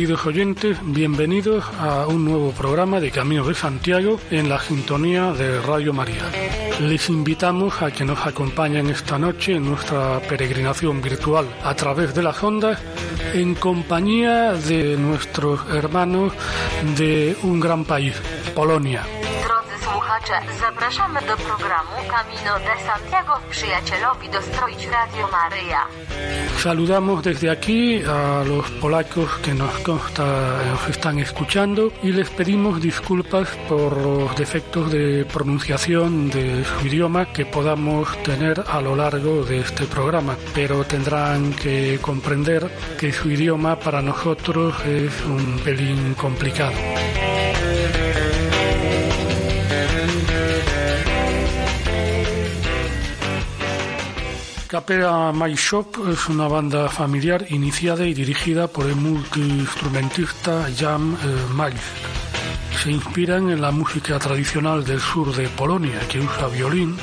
Queridos oyentes, bienvenidos a un nuevo programa de Camino de Santiago en la sintonía de Radio María. Les invitamos a que nos acompañen esta noche en nuestra peregrinación virtual a través de las ondas en compañía de nuestros hermanos de un gran país, Polonia. Słuchacze, zapraszamy do programu Camino de Santiago przyjacielowi dostroić Radio. Saludamos desde aquí a los polacos que nos consta nos están escuchando y les pedimos disculpas por los defectos de pronunciación de su idioma que podamos tener a lo largo de este programa, pero tendrán que comprender que su idioma para nosotros es un pelín complicado. Capella My Shop es una banda familiar iniciada y dirigida por el multiinstrumentista Jan eh, Se inspiran en la música tradicional del sur de Polonia, que usa violín,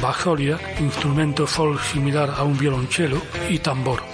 bajolia, instrumento folk similar a un violonchelo y tambor.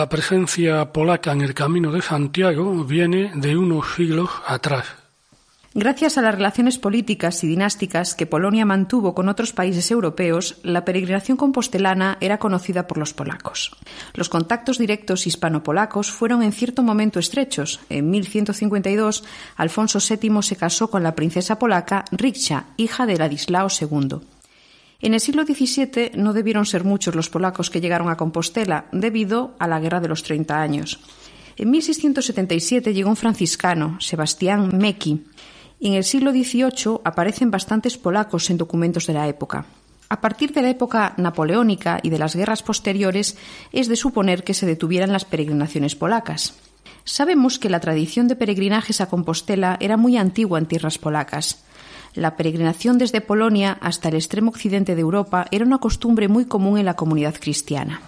La presencia polaca en el Camino de Santiago viene de unos siglos atrás. Gracias a las relaciones políticas y dinásticas que Polonia mantuvo con otros países europeos, la peregrinación compostelana era conocida por los polacos. Los contactos directos hispano-polacos fueron en cierto momento estrechos. En 1152, Alfonso VII se casó con la princesa polaca Riksha, hija de Ladislao II. En el siglo XVII no debieron ser muchos los polacos que llegaron a Compostela debido a la Guerra de los Treinta Años. En 1677 llegó un franciscano, Sebastián Meki. En el siglo XVIII aparecen bastantes polacos en documentos de la época. A partir de la época napoleónica y de las guerras posteriores es de suponer que se detuvieran las peregrinaciones polacas. Sabemos que la tradición de peregrinajes a Compostela era muy antigua en tierras polacas. La peregrinación desde Polonia hasta el extremo occidente de Europa era una costumbre muy común en la comunidad cristiana.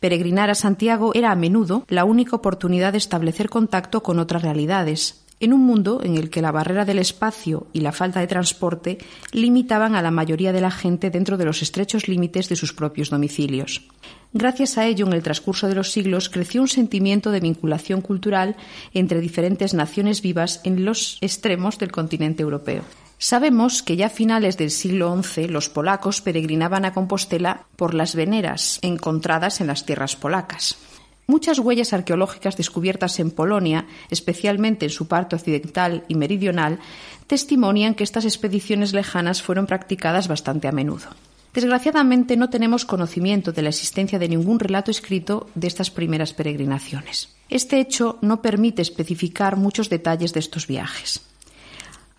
Peregrinar a Santiago era a menudo la única oportunidad de establecer contacto con otras realidades, en un mundo en el que la barrera del espacio y la falta de transporte limitaban a la mayoría de la gente dentro de los estrechos límites de sus propios domicilios. Gracias a ello, en el transcurso de los siglos creció un sentimiento de vinculación cultural entre diferentes naciones vivas en los extremos del continente europeo. Sabemos que ya a finales del siglo XI los polacos peregrinaban a Compostela por las veneras encontradas en las tierras polacas. Muchas huellas arqueológicas descubiertas en Polonia, especialmente en su parte occidental y meridional, testimonian que estas expediciones lejanas fueron practicadas bastante a menudo. Desgraciadamente no tenemos conocimiento de la existencia de ningún relato escrito de estas primeras peregrinaciones. Este hecho no permite especificar muchos detalles de estos viajes.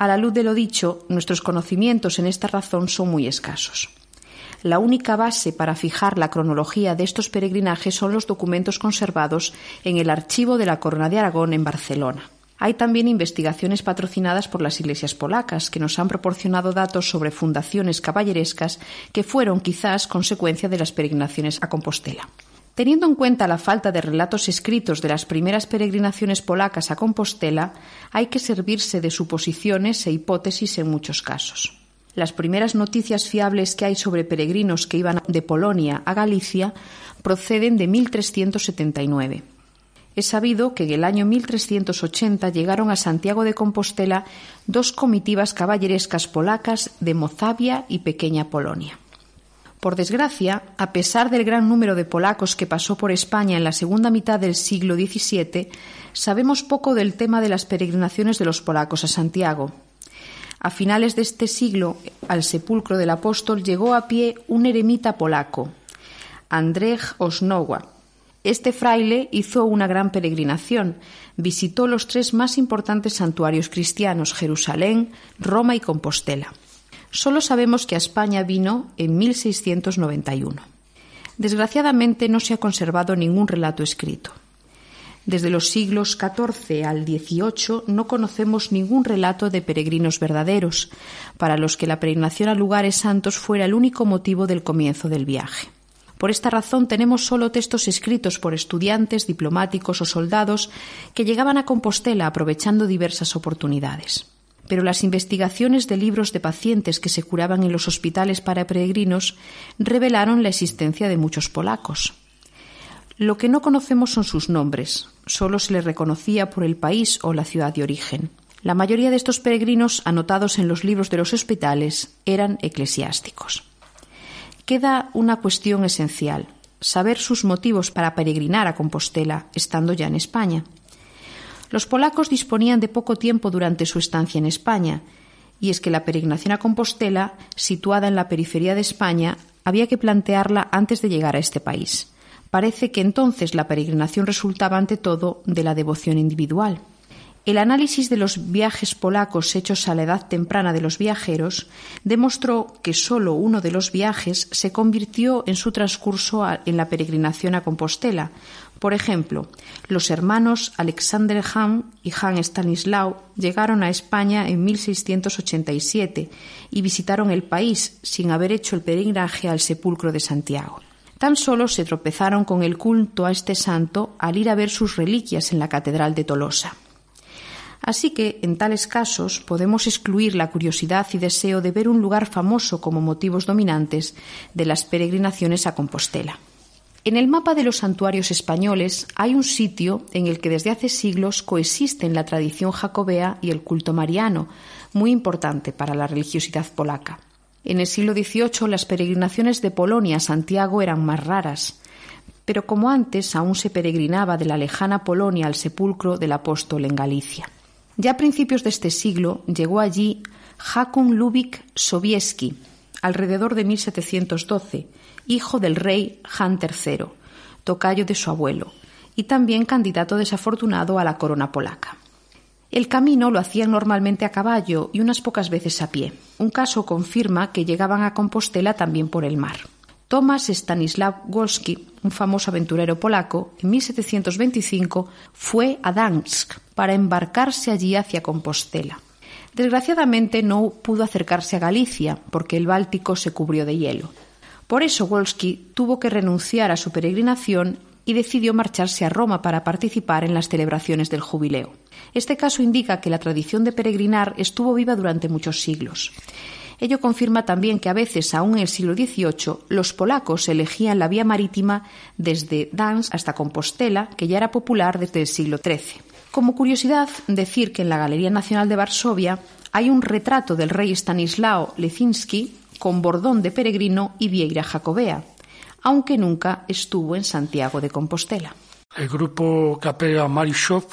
A la luz de lo dicho, nuestros conocimientos en esta razón son muy escasos. La única base para fijar la cronología de estos peregrinajes son los documentos conservados en el archivo de la Corona de Aragón en Barcelona. Hay también investigaciones patrocinadas por las iglesias polacas que nos han proporcionado datos sobre fundaciones caballerescas que fueron quizás consecuencia de las peregrinaciones a Compostela. Teniendo en cuenta la falta de relatos escritos de las primeras peregrinaciones polacas a Compostela, hay que servirse de suposiciones e hipótesis en muchos casos. Las primeras noticias fiables que hay sobre peregrinos que iban de Polonia a Galicia proceden de 1379. Es sabido que en el año 1380 llegaron a Santiago de Compostela dos comitivas caballerescas polacas de Mozavia y Pequeña Polonia. Por desgracia, a pesar del gran número de polacos que pasó por España en la segunda mitad del siglo XVII, sabemos poco del tema de las peregrinaciones de los polacos a Santiago. A finales de este siglo, al sepulcro del apóstol llegó a pie un eremita polaco, Andrzej Osnowa. Este fraile hizo una gran peregrinación, visitó los tres más importantes santuarios cristianos, Jerusalén, Roma y Compostela. Solo sabemos que a España vino en 1691. Desgraciadamente no se ha conservado ningún relato escrito. Desde los siglos XIV al XVIII no conocemos ningún relato de peregrinos verdaderos, para los que la peregrinación a lugares santos fuera el único motivo del comienzo del viaje. Por esta razón tenemos solo textos escritos por estudiantes, diplomáticos o soldados que llegaban a Compostela aprovechando diversas oportunidades pero las investigaciones de libros de pacientes que se curaban en los hospitales para peregrinos revelaron la existencia de muchos polacos. Lo que no conocemos son sus nombres, solo se les reconocía por el país o la ciudad de origen. La mayoría de estos peregrinos anotados en los libros de los hospitales eran eclesiásticos. Queda una cuestión esencial, saber sus motivos para peregrinar a Compostela estando ya en España. Los polacos disponían de poco tiempo durante su estancia en España, y es que la peregrinación a Compostela, situada en la periferia de España, había que plantearla antes de llegar a este país. Parece que entonces la peregrinación resultaba ante todo de la devoción individual. El análisis de los viajes polacos hechos a la edad temprana de los viajeros demostró que sólo uno de los viajes se convirtió en su transcurso en la peregrinación a Compostela, por ejemplo, los hermanos Alexander Hahn y Han Stanislaw llegaron a España en 1687 y visitaron el país sin haber hecho el peregrinaje al sepulcro de Santiago. Tan solo se tropezaron con el culto a este santo al ir a ver sus reliquias en la Catedral de Tolosa. Así que, en tales casos, podemos excluir la curiosidad y deseo de ver un lugar famoso como motivos dominantes de las peregrinaciones a Compostela. En el mapa de los santuarios españoles hay un sitio en el que desde hace siglos coexisten la tradición jacobea y el culto mariano, muy importante para la religiosidad polaca. En el siglo XVIII las peregrinaciones de Polonia a Santiago eran más raras, pero como antes aún se peregrinaba de la lejana Polonia al sepulcro del apóstol en Galicia. Ya a principios de este siglo llegó allí Jakun Lubik Sobieski, alrededor de 1712, hijo del rey Han III, tocayo de su abuelo, y también candidato desafortunado a la corona polaca. El camino lo hacían normalmente a caballo y unas pocas veces a pie. Un caso confirma que llegaban a Compostela también por el mar. Tomasz Stanislaw Wolski, un famoso aventurero polaco, en 1725 fue a Dansk para embarcarse allí hacia Compostela. Desgraciadamente no pudo acercarse a Galicia porque el Báltico se cubrió de hielo. Por eso Wolski tuvo que renunciar a su peregrinación y decidió marcharse a Roma para participar en las celebraciones del jubileo. Este caso indica que la tradición de peregrinar estuvo viva durante muchos siglos. Ello confirma también que a veces, aún en el siglo XVIII, los polacos elegían la vía marítima desde Dansk hasta Compostela, que ya era popular desde el siglo XIII. Como curiosidad, decir que en la Galería Nacional de Varsovia hay un retrato del rey Stanislao Lecinski con bordón de peregrino y vieira jacobea, aunque nunca estuvo en Santiago de Compostela. El grupo Capella Marishov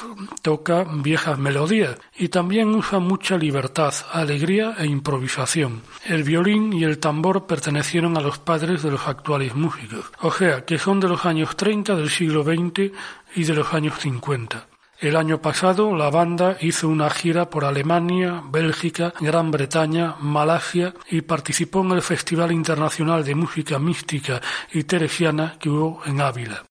toca viejas melodías y también usa mucha libertad, alegría e improvisación. El violín y el tambor pertenecieron a los padres de los actuales músicos, o sea, que son de los años 30 del siglo XX y de los años 50. El año pasado la banda hizo una gira por Alemania, Bélgica, Gran Bretaña, Malasia y participó en el Festival Internacional de Música Mística y Teresiana que hubo en Ávila.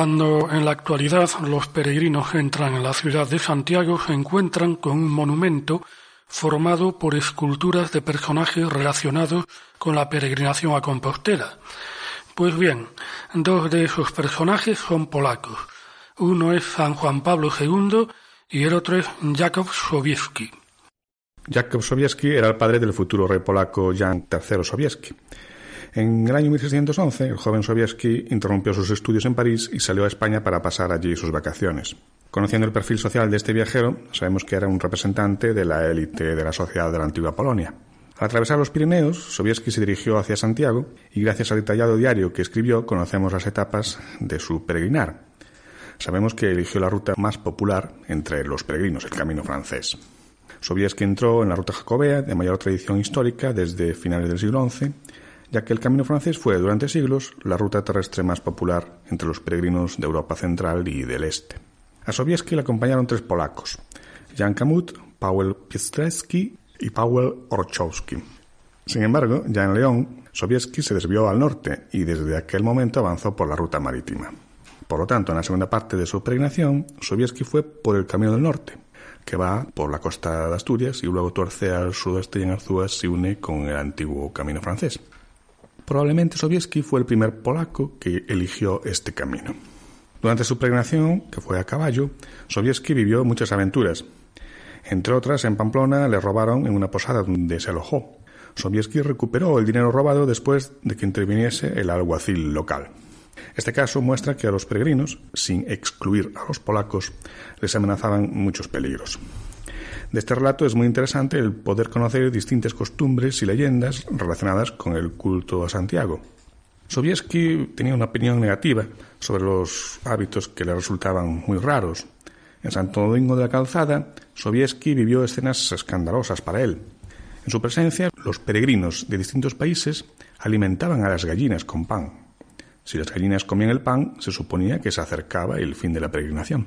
Cuando en la actualidad los peregrinos entran en la ciudad de Santiago se encuentran con un monumento formado por esculturas de personajes relacionados con la peregrinación a Compostela. Pues bien, dos de esos personajes son polacos. Uno es San Juan Pablo II y el otro es Jakub Sobieski. Jakub Sobieski era el padre del futuro rey polaco Jan III Sobieski. En el año 1611, el joven Sobieski interrumpió sus estudios en París y salió a España para pasar allí sus vacaciones. Conociendo el perfil social de este viajero, sabemos que era un representante de la élite de la sociedad de la antigua Polonia. Al atravesar los Pirineos, Sobieski se dirigió hacia Santiago y gracias al detallado diario que escribió conocemos las etapas de su peregrinar. Sabemos que eligió la ruta más popular entre los peregrinos, el camino francés. Sobieski entró en la ruta jacobea de mayor tradición histórica desde finales del siglo XI ya que el camino francés fue durante siglos la ruta terrestre más popular entre los peregrinos de Europa central y del este. A Sobieski le acompañaron tres polacos, Jan Kamut, Paweł Piastreski y Paweł Orchowski. Sin embargo, ya en León, Sobieski se desvió al norte y desde aquel momento avanzó por la ruta marítima. Por lo tanto, en la segunda parte de su peregrinación, Sobieski fue por el camino del norte, que va por la costa de Asturias y luego tuerce al sudeste y en Arzúas se une con el antiguo camino francés. Probablemente Sobieski fue el primer polaco que eligió este camino. Durante su peregrinación, que fue a caballo, Sobieski vivió muchas aventuras. Entre otras, en Pamplona le robaron en una posada donde se alojó. Sobieski recuperó el dinero robado después de que interviniese el alguacil local. Este caso muestra que a los peregrinos, sin excluir a los polacos, les amenazaban muchos peligros. De este relato es muy interesante el poder conocer distintas costumbres y leyendas relacionadas con el culto a Santiago. Sobieski tenía una opinión negativa sobre los hábitos que le resultaban muy raros. En Santo Domingo de la Calzada, Sobieski vivió escenas escandalosas para él. En su presencia, los peregrinos de distintos países alimentaban a las gallinas con pan. Si las gallinas comían el pan, se suponía que se acercaba el fin de la peregrinación.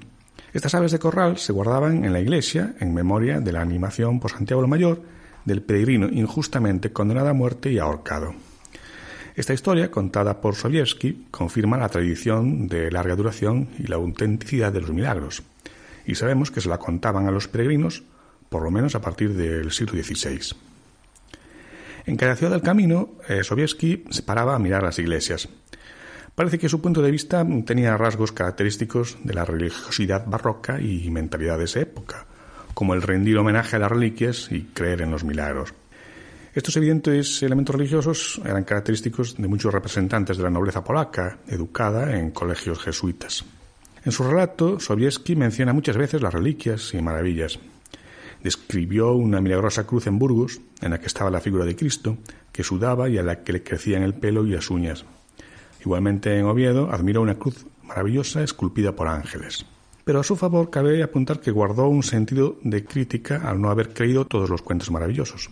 Estas aves de corral se guardaban en la iglesia en memoria de la animación por Santiago el Mayor del peregrino injustamente condenado a muerte y ahorcado. Esta historia, contada por Sowiewski, confirma la tradición de larga duración y la autenticidad de los milagros, y sabemos que se la contaban a los peregrinos por lo menos a partir del siglo XVI. En cada ciudad del camino, eh, Sowiewski se paraba a mirar las iglesias, Parece que su punto de vista tenía rasgos característicos de la religiosidad barroca y mentalidad de esa época, como el rendir homenaje a las reliquias y creer en los milagros. Estos evidentes elementos religiosos eran característicos de muchos representantes de la nobleza polaca, educada en colegios jesuitas. En su relato, Sobieski menciona muchas veces las reliquias y maravillas. Describió una milagrosa cruz en Burgos, en la que estaba la figura de Cristo, que sudaba y a la que le crecían el pelo y las uñas. Igualmente en Oviedo admiró una cruz maravillosa esculpida por ángeles. Pero a su favor cabe apuntar que guardó un sentido de crítica al no haber creído todos los cuentos maravillosos.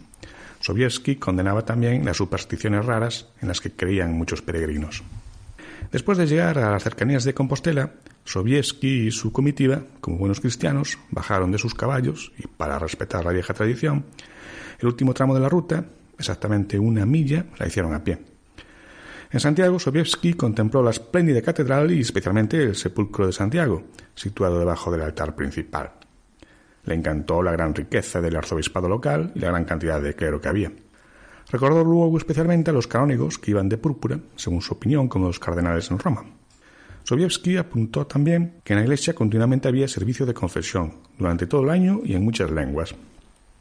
Sobieski condenaba también las supersticiones raras en las que creían muchos peregrinos. Después de llegar a las cercanías de Compostela, Sobieski y su comitiva, como buenos cristianos, bajaron de sus caballos y, para respetar la vieja tradición, el último tramo de la ruta, exactamente una milla, la hicieron a pie. En Santiago, Sobiewski contempló la espléndida catedral y especialmente el sepulcro de Santiago, situado debajo del altar principal. Le encantó la gran riqueza del arzobispado local y la gran cantidad de clero que había. Recordó luego especialmente a los canónigos que iban de púrpura, según su opinión, como los cardenales en Roma. Sobiewski apuntó también que en la iglesia continuamente había servicio de confesión, durante todo el año y en muchas lenguas.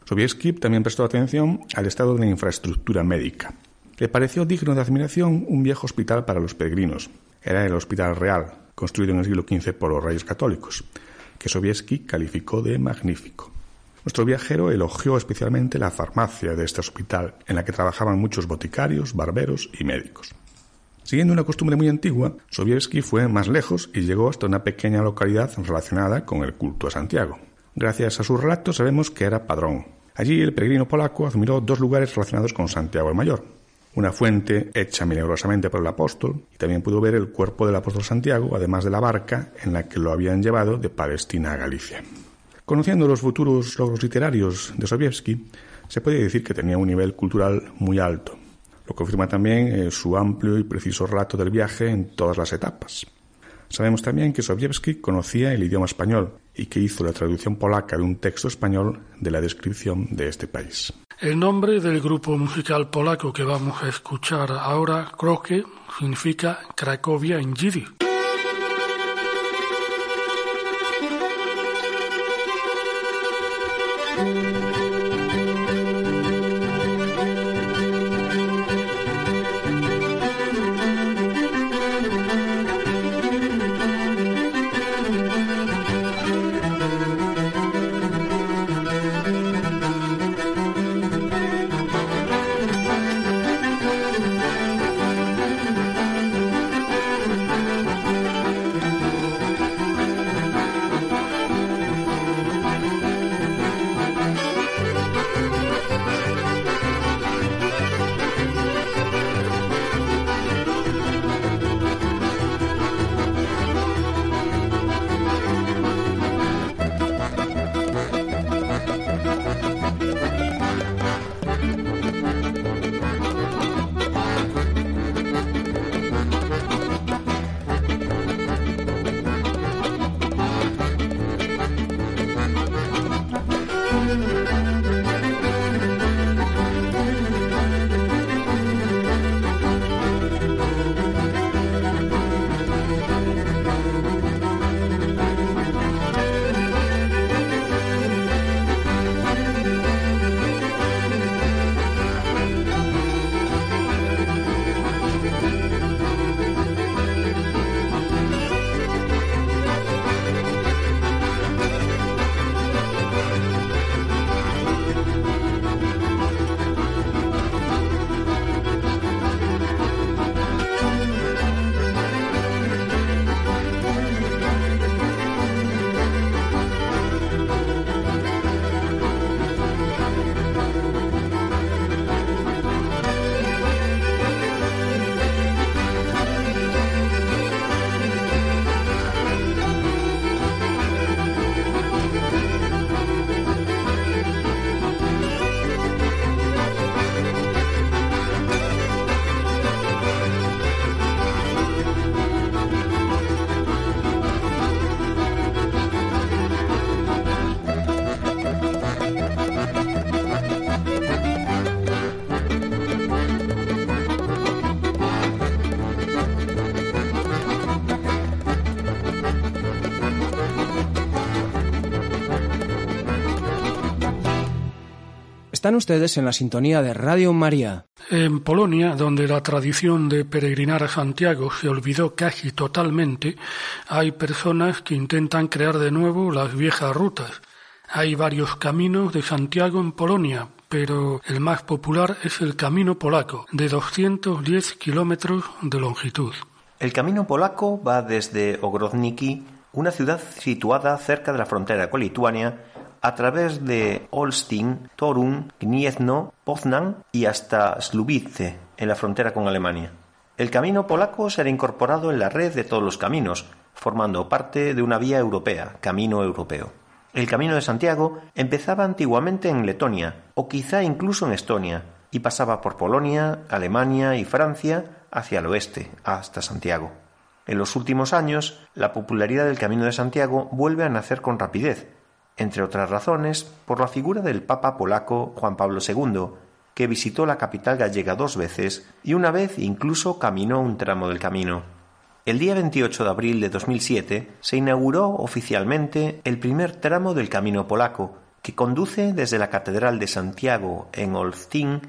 Sobiewski también prestó atención al estado de la infraestructura médica. Le pareció digno de admiración un viejo hospital para los peregrinos. Era el Hospital Real, construido en el siglo XV por los reyes católicos, que Sobieski calificó de magnífico. Nuestro viajero elogió especialmente la farmacia de este hospital, en la que trabajaban muchos boticarios, barberos y médicos. Siguiendo una costumbre muy antigua, Sobieski fue más lejos y llegó hasta una pequeña localidad relacionada con el culto a Santiago. Gracias a su relato sabemos que era padrón. Allí el peregrino polaco admiró dos lugares relacionados con Santiago el Mayor, una fuente hecha milagrosamente por el apóstol, y también pudo ver el cuerpo del apóstol Santiago, además de la barca en la que lo habían llevado de Palestina a Galicia. Conociendo los futuros logros literarios de Sobiewski, se puede decir que tenía un nivel cultural muy alto. Lo confirma también eh, su amplio y preciso relato del viaje en todas las etapas. Sabemos también que Sobiewski conocía el idioma español y que hizo la traducción polaca de un texto español de la descripción de este país. El nombre del grupo musical polaco que vamos a escuchar ahora, Kroke, significa Cracovia en Yiddish. Están ustedes en la sintonía de Radio María. En Polonia, donde la tradición de peregrinar a Santiago se olvidó casi totalmente, hay personas que intentan crear de nuevo las viejas rutas. Hay varios caminos de Santiago en Polonia, pero el más popular es el Camino Polaco, de 210 kilómetros de longitud. El Camino Polaco va desde Ogrodniki, una ciudad situada cerca de la frontera con Lituania, a través de Olsztyn, Torun, Gniezno, Poznan y hasta Slubice, en la frontera con Alemania. El camino polaco será incorporado en la red de todos los caminos, formando parte de una vía europea, Camino Europeo. El Camino de Santiago empezaba antiguamente en Letonia, o quizá incluso en Estonia, y pasaba por Polonia, Alemania y Francia hacia el oeste, hasta Santiago. En los últimos años, la popularidad del Camino de Santiago vuelve a nacer con rapidez, entre otras razones, por la figura del Papa polaco Juan Pablo II, que visitó la capital gallega dos veces y una vez incluso caminó un tramo del camino. El día 28 de abril de 2007 se inauguró oficialmente el primer tramo del Camino Polaco, que conduce desde la Catedral de Santiago en Olsztyn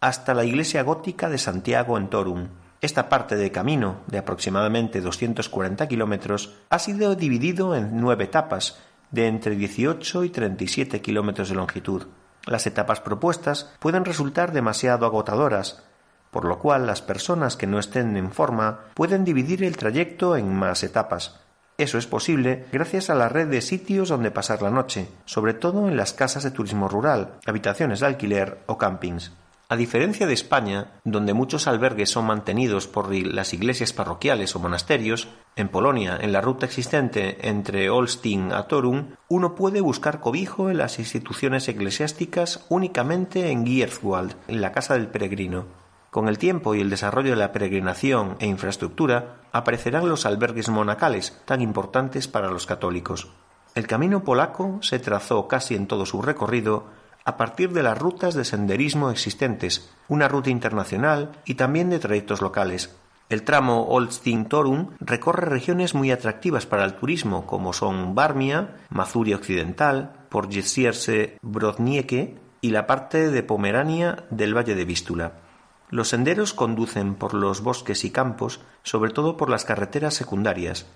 hasta la Iglesia Gótica de Santiago en Torun. Esta parte de camino, de aproximadamente 240 kilómetros, ha sido dividido en nueve etapas, de entre 18 y 37 kilómetros de longitud. Las etapas propuestas pueden resultar demasiado agotadoras, por lo cual las personas que no estén en forma pueden dividir el trayecto en más etapas. Eso es posible gracias a la red de sitios donde pasar la noche, sobre todo en las casas de turismo rural, habitaciones de alquiler o campings. A diferencia de España, donde muchos albergues son mantenidos por las iglesias parroquiales o monasterios, en Polonia, en la ruta existente entre Olsztyn a Torun, uno puede buscar cobijo en las instituciones eclesiásticas únicamente en Gierswald, en la casa del peregrino. Con el tiempo y el desarrollo de la peregrinación e infraestructura, aparecerán los albergues monacales, tan importantes para los católicos. El camino polaco se trazó casi en todo su recorrido a partir de las rutas de senderismo existentes, una ruta internacional y también de trayectos locales. El tramo Olsztyn-Torun recorre regiones muy atractivas para el turismo, como son Barmia, Mazuria Occidental, Porjesierse Brodnieke y la parte de Pomerania del Valle de Vístula. Los senderos conducen por los bosques y campos, sobre todo por las carreteras secundarias.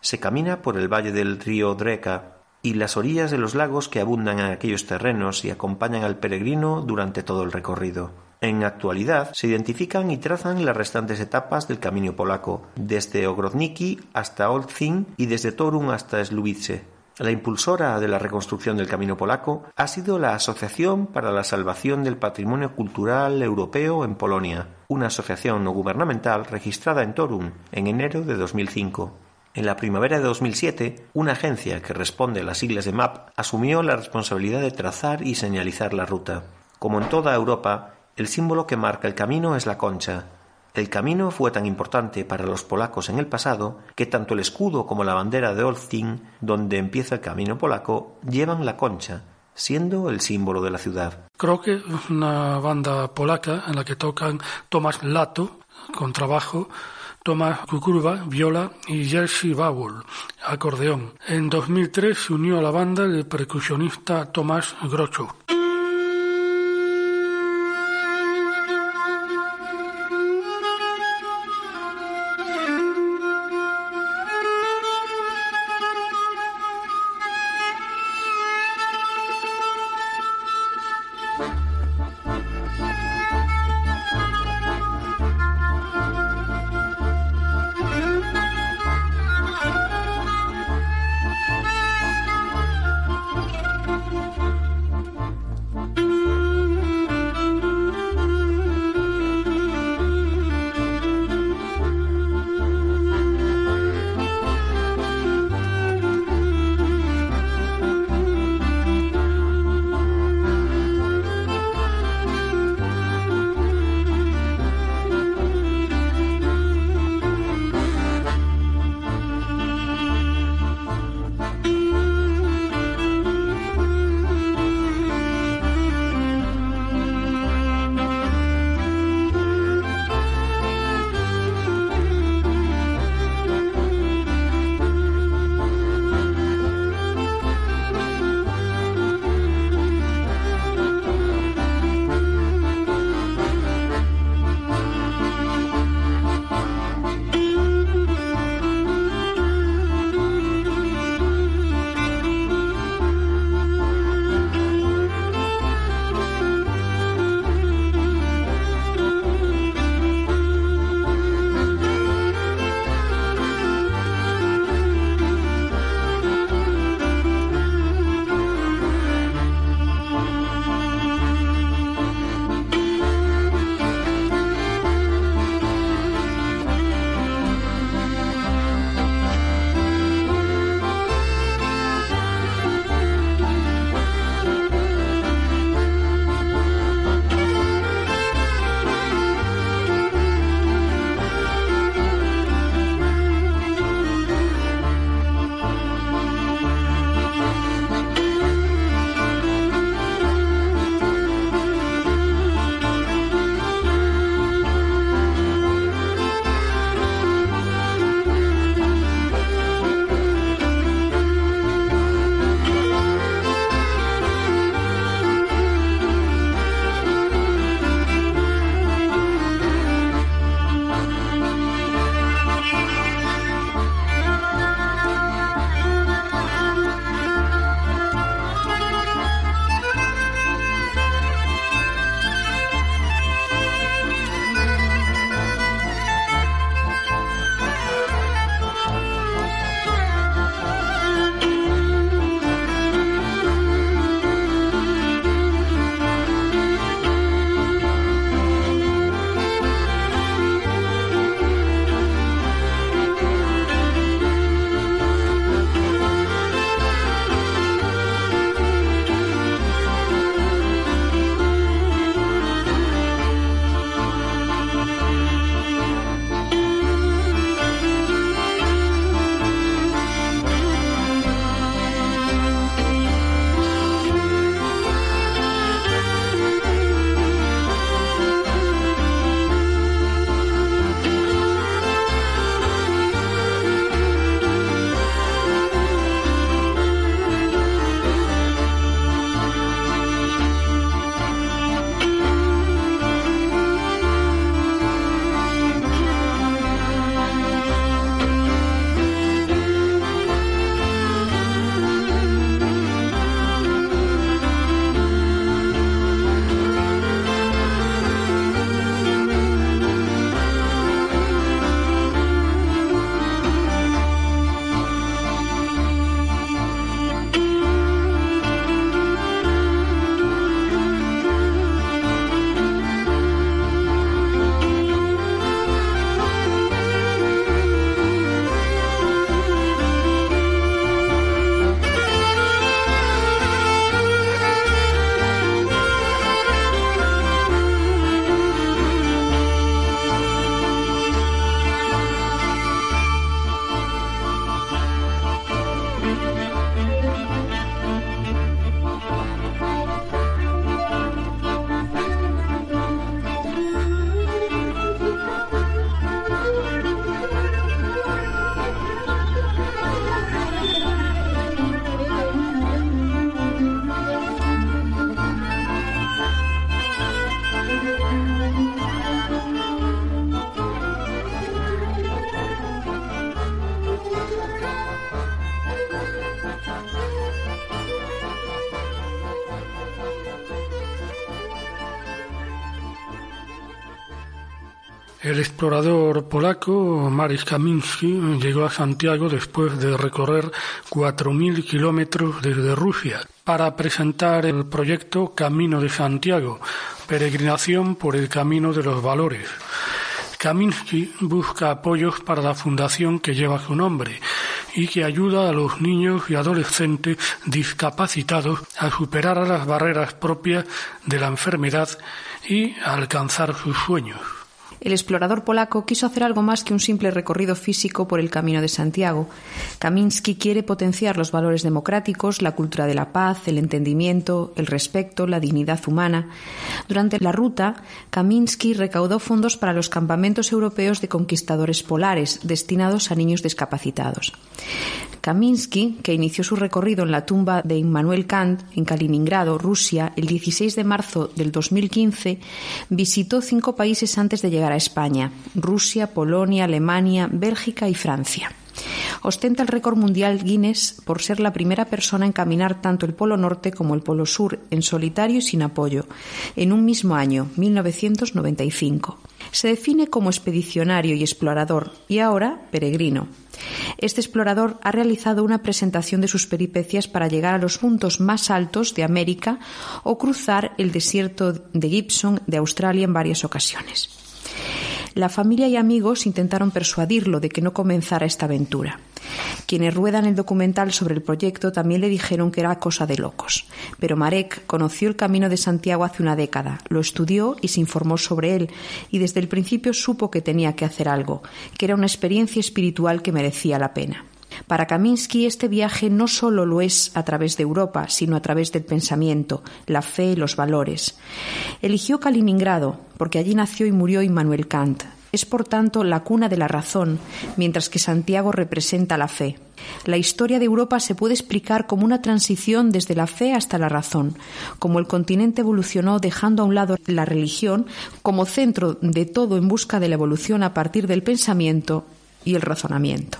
Se camina por el valle del río Dreka, y las orillas de los lagos que abundan en aquellos terrenos y acompañan al peregrino durante todo el recorrido. En actualidad se identifican y trazan las restantes etapas del camino polaco, desde Ogrodniki hasta Olsztyn y desde Torun hasta Slubice. La impulsora de la reconstrucción del camino polaco ha sido la Asociación para la Salvación del Patrimonio Cultural Europeo en Polonia, una asociación no gubernamental registrada en Torun en enero de 2005. En la primavera de 2007, una agencia que responde a las siglas de MAP asumió la responsabilidad de trazar y señalizar la ruta. Como en toda Europa, el símbolo que marca el camino es la concha. El camino fue tan importante para los polacos en el pasado que tanto el escudo como la bandera de Olsztyn, donde empieza el camino polaco, llevan la concha, siendo el símbolo de la ciudad. Creo que una banda polaca en la que tocan Tomás Lato con trabajo Tomás Kukurba, viola y Jerzy Bauer, acordeón. En 2003 se unió a la banda el percusionista Tomás Grocho. El explorador polaco Marek Kamiński llegó a Santiago después de recorrer 4.000 kilómetros desde Rusia para presentar el proyecto Camino de Santiago, peregrinación por el camino de los valores. Kaminsky busca apoyos para la fundación que lleva su nombre y que ayuda a los niños y adolescentes discapacitados a superar las barreras propias de la enfermedad y a alcanzar sus sueños el explorador polaco quiso hacer algo más que un simple recorrido físico por el Camino de Santiago. Kaminsky quiere potenciar los valores democráticos, la cultura de la paz, el entendimiento, el respeto, la dignidad humana. Durante la ruta, Kaminsky recaudó fondos para los campamentos europeos de conquistadores polares destinados a niños discapacitados. Kaminsky, que inició su recorrido en la tumba de Immanuel Kant en Kaliningrado, Rusia, el 16 de marzo del 2015, visitó cinco países antes de llegar España: Rusia, Polonia, Alemania, Bélgica y Francia. Ostenta el récord mundial Guinness por ser la primera persona en caminar tanto el Polo Norte como el Polo Sur en solitario y sin apoyo, en un mismo año, 1995. Se define como expedicionario y explorador y ahora peregrino. Este explorador ha realizado una presentación de sus peripecias para llegar a los puntos más altos de América o cruzar el desierto de Gibson de Australia en varias ocasiones. La familia y amigos intentaron persuadirlo de que no comenzara esta aventura. Quienes ruedan el documental sobre el proyecto también le dijeron que era cosa de locos. Pero Marek conoció el camino de Santiago hace una década, lo estudió y se informó sobre él, y desde el principio supo que tenía que hacer algo, que era una experiencia espiritual que merecía la pena. Para Kaminsky este viaje no solo lo es a través de Europa, sino a través del pensamiento, la fe y los valores. Eligió Kaliningrado porque allí nació y murió Immanuel Kant. Es por tanto la cuna de la razón, mientras que Santiago representa la fe. La historia de Europa se puede explicar como una transición desde la fe hasta la razón, como el continente evolucionó dejando a un lado la religión como centro de todo en busca de la evolución a partir del pensamiento y el razonamiento.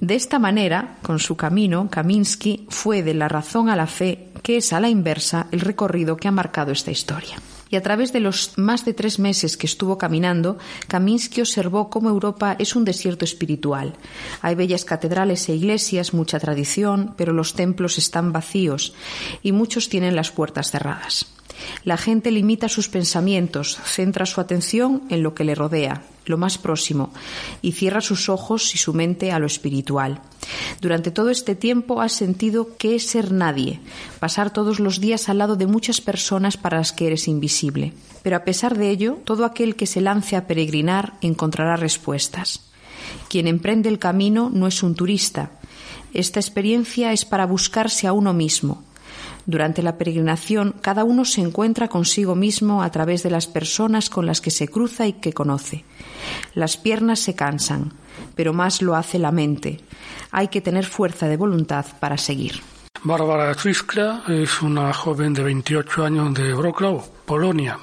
De esta manera, con su camino, Kaminsky fue de la razón a la fe, que es a la inversa el recorrido que ha marcado esta historia. Y a través de los más de tres meses que estuvo caminando, Kaminsky observó cómo Europa es un desierto espiritual. Hay bellas catedrales e iglesias, mucha tradición, pero los templos están vacíos y muchos tienen las puertas cerradas. La gente limita sus pensamientos, centra su atención en lo que le rodea, lo más próximo, y cierra sus ojos y su mente a lo espiritual. Durante todo este tiempo has sentido que es ser nadie, pasar todos los días al lado de muchas personas para las que eres invisible. Pero a pesar de ello, todo aquel que se lance a peregrinar encontrará respuestas. Quien emprende el camino no es un turista. Esta experiencia es para buscarse a uno mismo, durante la peregrinación, cada uno se encuentra consigo mismo a través de las personas con las que se cruza y que conoce. Las piernas se cansan, pero más lo hace la mente. Hay que tener fuerza de voluntad para seguir. Bárbara Triskla es una joven de 28 años de Wrocław, Polonia.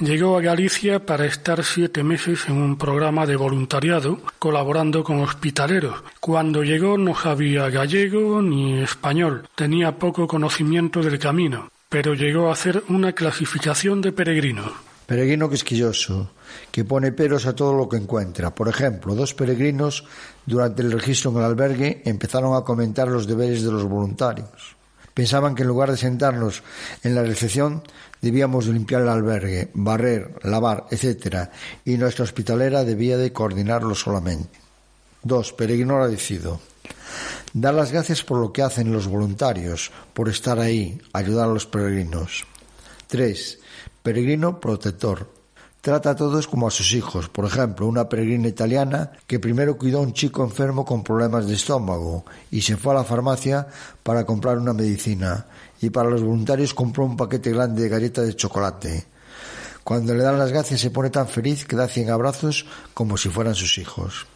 Llegó a Galicia para estar siete meses en un programa de voluntariado colaborando con hospitaleros. Cuando llegó no sabía gallego ni español, tenía poco conocimiento del camino, pero llegó a hacer una clasificación de peregrinos. Peregrino quisquilloso, que pone peros a todo lo que encuentra. Por ejemplo, dos peregrinos durante el registro en el albergue empezaron a comentar los deberes de los voluntarios. Pensaban que en lugar de sentarnos en la recepción debíamos limpiar el albergue, barrer, lavar, etc. Y nuestra hospitalera debía de coordinarlo solamente. Dos, Peregrino agradecido. Dar las gracias por lo que hacen los voluntarios, por estar ahí, ayudar a los peregrinos. Tres, Peregrino protector. Trata a todos como a sus hijos. Por ejemplo, una peregrina italiana que primero cuidó a un chico enfermo con problemas de estómago y se fue a la farmacia para comprar una medicina y para los voluntarios compró un paquete grande de galletas de chocolate. Cuando le dan las gracias se pone tan feliz que da cien abrazos como si fueran sus hijos.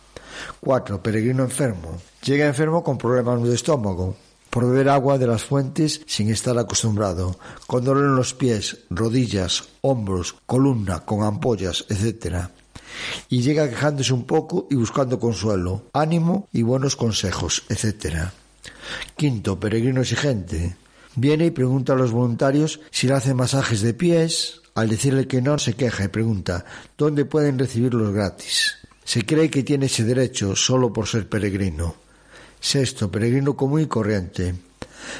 Cuatro, Peregrino enfermo. Llega enfermo con problemas de estómago por beber agua de las fuentes sin estar acostumbrado, con dolor en los pies, rodillas, hombros, columna, con ampollas, etc. Y llega quejándose un poco y buscando consuelo, ánimo y buenos consejos, etc. Quinto, peregrino exigente. Viene y pregunta a los voluntarios si le hacen masajes de pies, Al decirle que no, se queja y pregunta dónde pueden recibirlos gratis. Se cree que tiene ese derecho solo por ser peregrino. Sexto, peregrino común y corriente.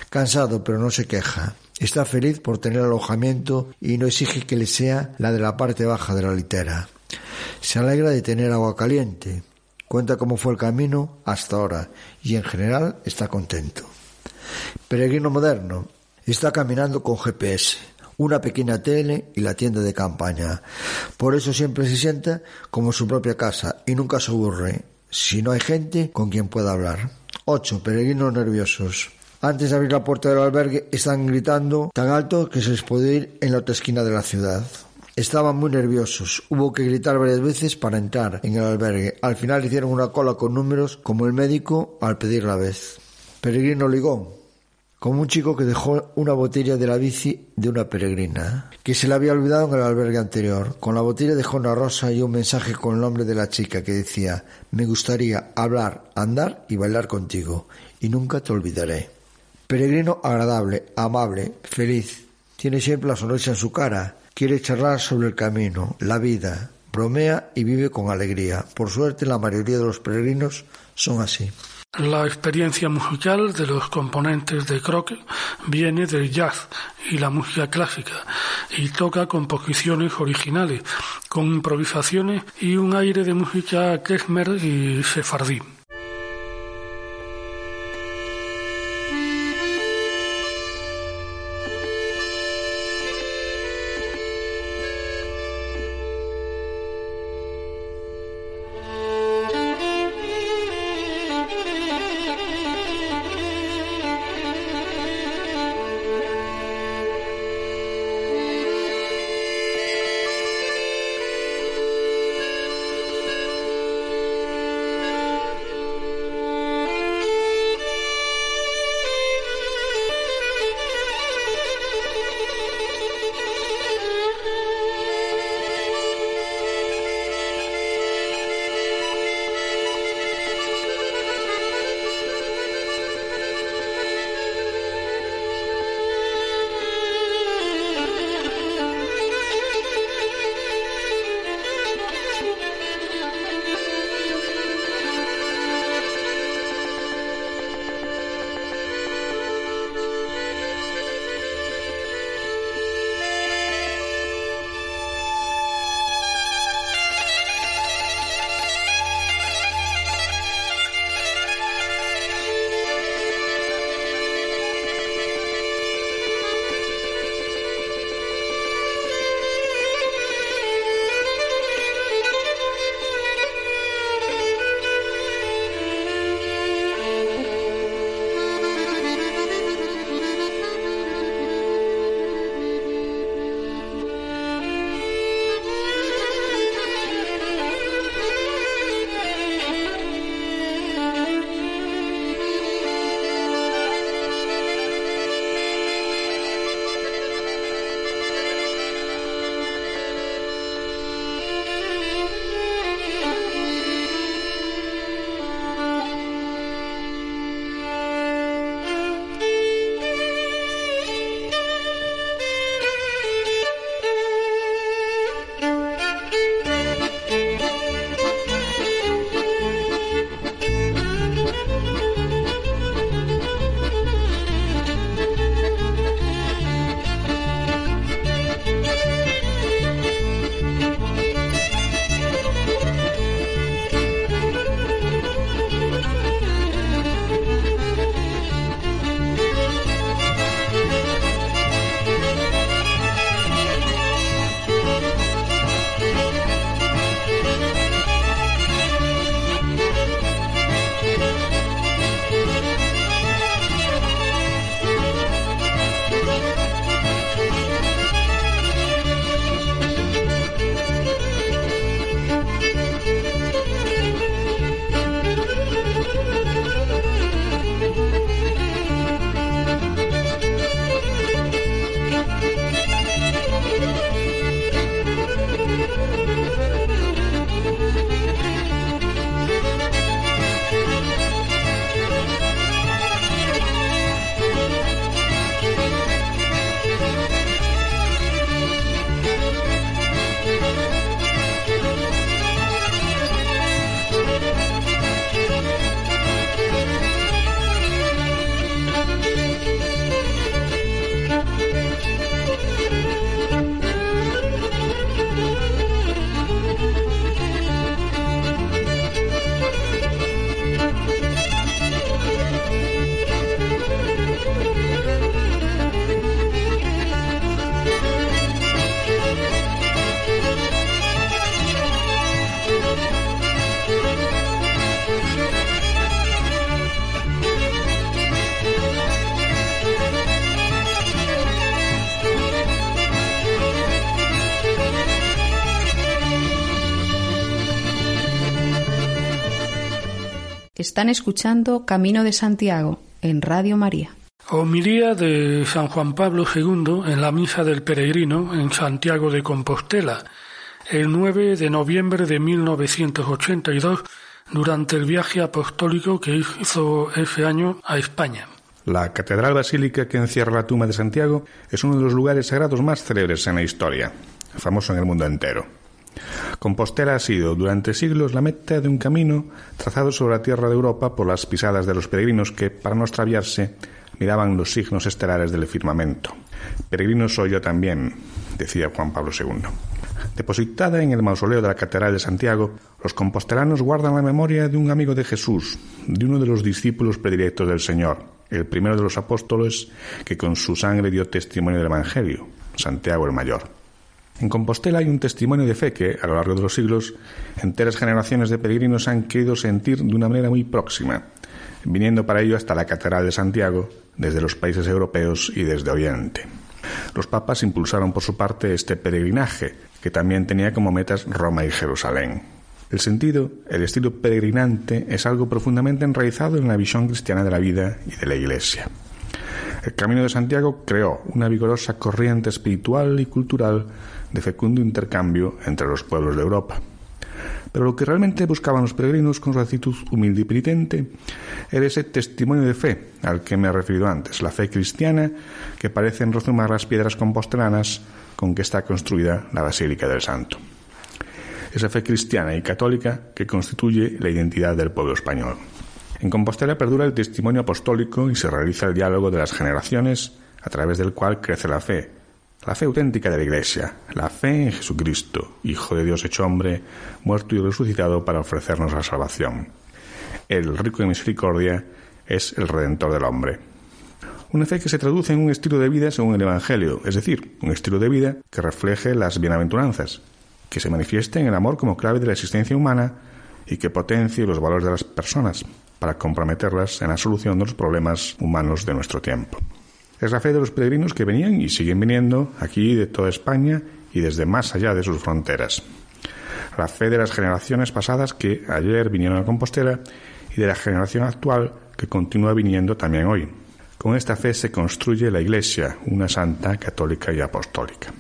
Cansado, pero no se queja. Está feliz por tener alojamiento y no exige que le sea la de la parte baja de la litera. Se alegra de tener agua caliente. Cuenta cómo fue el camino hasta ahora y en general está contento. Peregrino moderno. Está caminando con GPS, una pequeña tele y la tienda de campaña. Por eso siempre se sienta como su propia casa y nunca se aburre si no hay gente con quien pueda hablar. 8. Peregrinos nerviosos. Antes de abrir la puerta del albergue están gritando tan alto que se les puede ir en la otra esquina de la ciudad. Estaban muy nerviosos. Hubo que gritar varias veces para entrar en el albergue. Al final hicieron una cola con números como el médico al pedir la vez. Peregrino ligón. Como un chico que dejó una botella de la bici de una peregrina, que se la había olvidado en el albergue anterior. Con la botella dejó una rosa y un mensaje con el nombre de la chica que decía, me gustaría hablar, andar y bailar contigo, y nunca te olvidaré. Peregrino agradable, amable, feliz. Tiene siempre la sonrisa en su cara. Quiere charlar sobre el camino, la vida. Bromea y vive con alegría. Por suerte, la mayoría de los peregrinos son así. La experiencia musical de los componentes de Croque viene del jazz y la música clásica y toca composiciones originales, con improvisaciones y un aire de música klezmer y sefardí. Están escuchando Camino de Santiago en Radio María. Homilía de San Juan Pablo II en la Misa del Peregrino en Santiago de Compostela, el 9 de noviembre de 1982, durante el viaje apostólico que hizo ese año a España. La Catedral Basílica que encierra la tumba de Santiago es uno de los lugares sagrados más célebres en la historia, famoso en el mundo entero. Compostela ha sido durante siglos la meta de un camino trazado sobre la tierra de Europa por las pisadas de los peregrinos que, para no extraviarse, miraban los signos estelares del firmamento. Peregrino soy yo también, decía Juan Pablo II. Depositada en el mausoleo de la Catedral de Santiago, los compostelanos guardan la memoria de un amigo de Jesús, de uno de los discípulos predilectos del Señor, el primero de los apóstoles que con su sangre dio testimonio del Evangelio, Santiago el Mayor. En Compostela hay un testimonio de fe que, a lo largo de los siglos, enteras generaciones de peregrinos han querido sentir de una manera muy próxima, viniendo para ello hasta la Catedral de Santiago, desde los países europeos y desde Oriente. Los papas impulsaron por su parte este peregrinaje, que también tenía como metas Roma y Jerusalén. El sentido, el estilo peregrinante, es algo profundamente enraizado en la visión cristiana de la vida y de la Iglesia. El Camino de Santiago creó una vigorosa corriente espiritual y cultural de fecundo intercambio entre los pueblos de Europa. Pero lo que realmente buscaban los peregrinos con su actitud humilde y penitente era ese testimonio de fe al que me he referido antes, la fe cristiana que parece resumar las piedras compostelanas con que está construida la Basílica del Santo esa fe cristiana y católica que constituye la identidad del pueblo español. En Compostela perdura el testimonio apostólico y se realiza el diálogo de las generaciones a través del cual crece la fe, la fe auténtica de la Iglesia, la fe en Jesucristo, Hijo de Dios hecho hombre, muerto y resucitado para ofrecernos la salvación. El rico en misericordia es el Redentor del hombre. Una fe que se traduce en un estilo de vida según el Evangelio, es decir, un estilo de vida que refleje las bienaventuranzas, que se manifieste en el amor como clave de la existencia humana y que potencie los valores de las personas para comprometerlas en la solución de los problemas humanos de nuestro tiempo. Es la fe de los peregrinos que venían y siguen viniendo aquí de toda España y desde más allá de sus fronteras. La fe de las generaciones pasadas que ayer vinieron a Compostela y de la generación actual que continúa viniendo también hoy. Con esta fe se construye la Iglesia, una santa, católica y apostólica.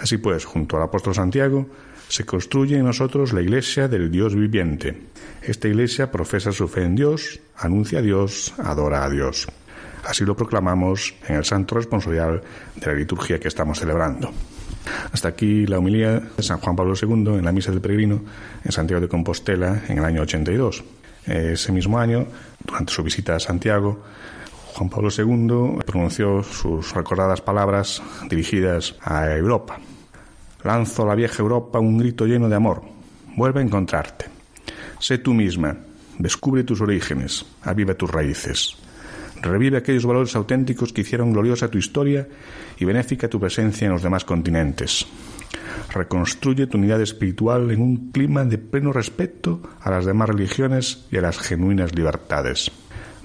Así pues, junto al apóstol Santiago, se construye en nosotros la iglesia del Dios viviente. Esta iglesia profesa su fe en Dios, anuncia a Dios, adora a Dios. Así lo proclamamos en el santo responsorial de la liturgia que estamos celebrando. Hasta aquí la homilía de San Juan Pablo II en la Misa del Peregrino en Santiago de Compostela en el año 82. Ese mismo año, durante su visita a Santiago, Juan Pablo II pronunció sus recordadas palabras dirigidas a Europa. Lanzo a la vieja Europa un grito lleno de amor. Vuelve a encontrarte. Sé tú misma. Descubre tus orígenes. Aviva tus raíces. Revive aquellos valores auténticos que hicieron gloriosa tu historia y benéfica tu presencia en los demás continentes. Reconstruye tu unidad espiritual en un clima de pleno respeto a las demás religiones y a las genuinas libertades.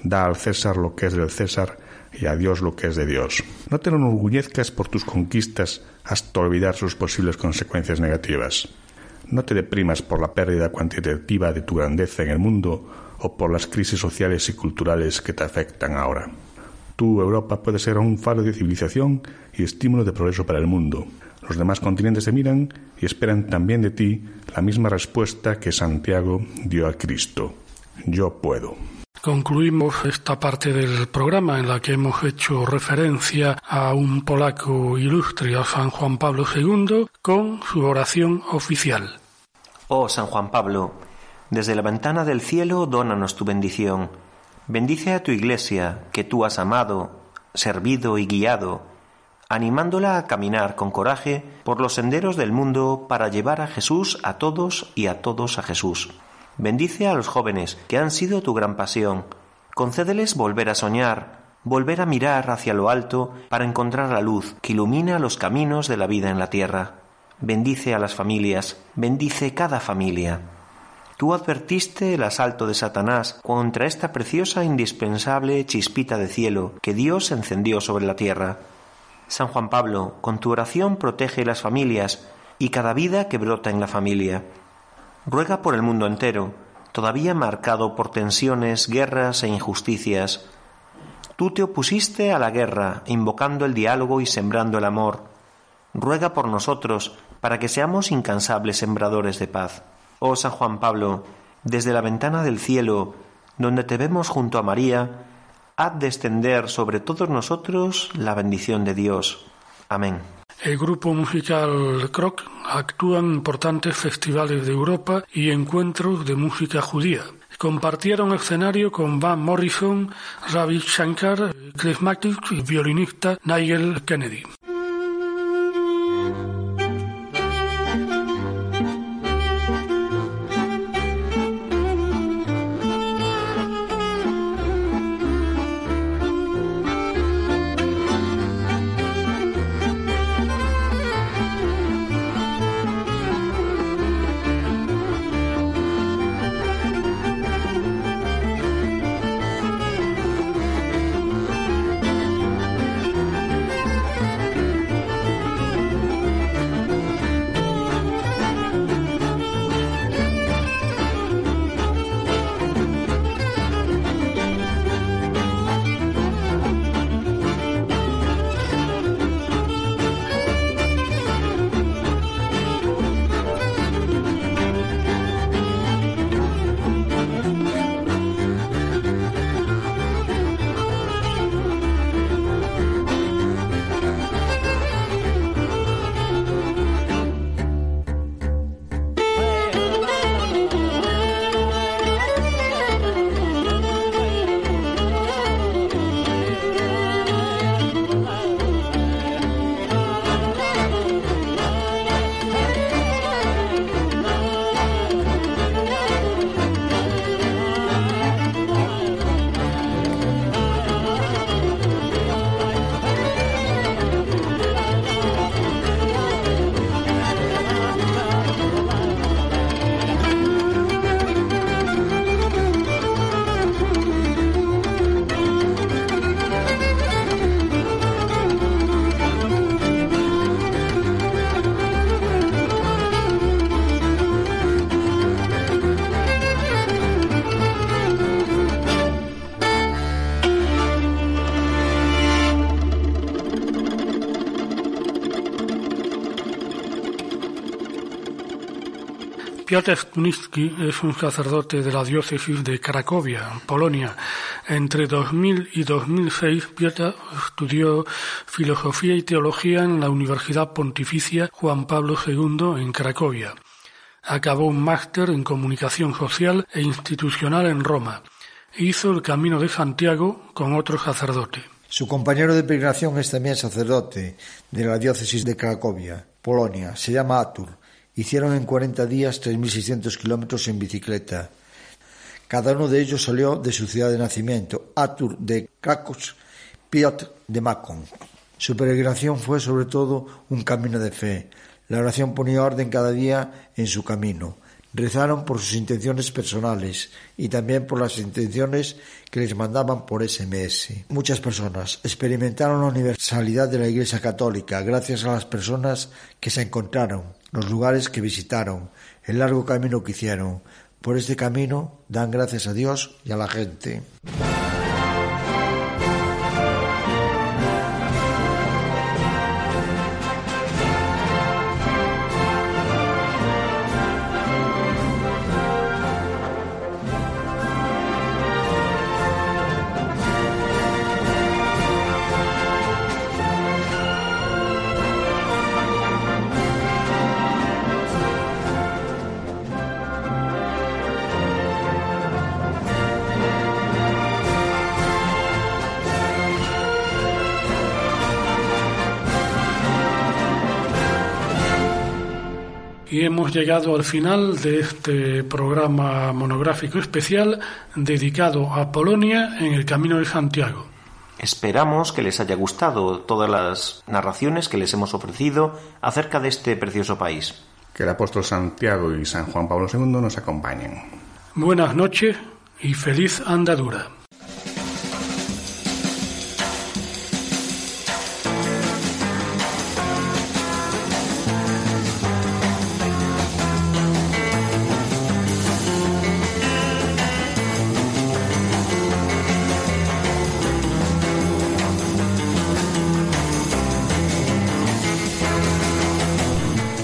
Da al César lo que es del César y a Dios lo que es de Dios. No te enorgullezcas por tus conquistas hasta olvidar sus posibles consecuencias negativas. No te deprimas por la pérdida cuantitativa de tu grandeza en el mundo o por las crisis sociales y culturales que te afectan ahora. Tú, Europa, puedes ser un faro de civilización y estímulo de progreso para el mundo. Los demás continentes te miran y esperan también de ti la misma respuesta que Santiago dio a Cristo. Yo puedo. Concluimos esta parte del programa en la que hemos hecho referencia a un polaco ilustre, a San Juan Pablo II, con su oración oficial. Oh San Juan Pablo, desde la ventana del cielo dónanos tu bendición. Bendice a tu iglesia, que tú has amado, servido y guiado, animándola a caminar con coraje por los senderos del mundo para llevar a Jesús a todos y a todos a Jesús. Bendice a los jóvenes, que han sido tu gran pasión. Concédeles volver a soñar, volver a mirar hacia lo alto para encontrar la luz que ilumina los caminos de la vida en la tierra. Bendice a las familias, bendice cada familia. Tú advertiste el asalto de Satanás contra esta preciosa e indispensable chispita de cielo que Dios encendió sobre la tierra. San Juan Pablo, con tu oración protege las familias y cada vida que brota en la familia ruega por el mundo entero, todavía marcado por tensiones, guerras e injusticias. Tú te opusiste a la guerra, invocando el diálogo y sembrando el amor. Ruega por nosotros, para que seamos incansables sembradores de paz. Oh San Juan Pablo, desde la ventana del cielo, donde te vemos junto a María, haz descender sobre todos nosotros la bendición de Dios. Amén. El grupo musical Croc actúa en importantes festivales de Europa y encuentros de música judía. Compartieron escenario con Van Morrison, Ravi Shankar, Chris Matic y violinista Nigel Kennedy. Piotr Kunitsky es un sacerdote de la diócesis de Cracovia, Polonia. Entre 2000 y 2006, Piotr estudió filosofía y teología en la Universidad Pontificia Juan Pablo II en Cracovia. Acabó un máster en comunicación social e institucional en Roma. Hizo el Camino de Santiago con otro sacerdote. Su compañero de peregrinación es también sacerdote de la diócesis de Cracovia, Polonia. Se llama Atur Hicieron en 40 días 3.600 kilómetros en bicicleta. Cada uno de ellos salió de su ciudad de nacimiento, Atur de Krakos, Piotr de Macon. Su peregrinación fue sobre todo un camino de fe. La oración ponía orden cada día en su camino. Rezaron por sus intenciones personales y también por las intenciones que les mandaban por SMS. Muchas personas experimentaron la universalidad de la Iglesia Católica gracias a las personas que se encontraron, los lugares que visitaron, el largo camino que hicieron. Por este camino dan gracias a Dios y a la gente. Y hemos llegado al final de este programa monográfico especial dedicado a Polonia en el Camino de Santiago. Esperamos que les haya gustado todas las narraciones que les hemos ofrecido acerca de este precioso país. Que el apóstol Santiago y San Juan Pablo II nos acompañen. Buenas noches y feliz andadura.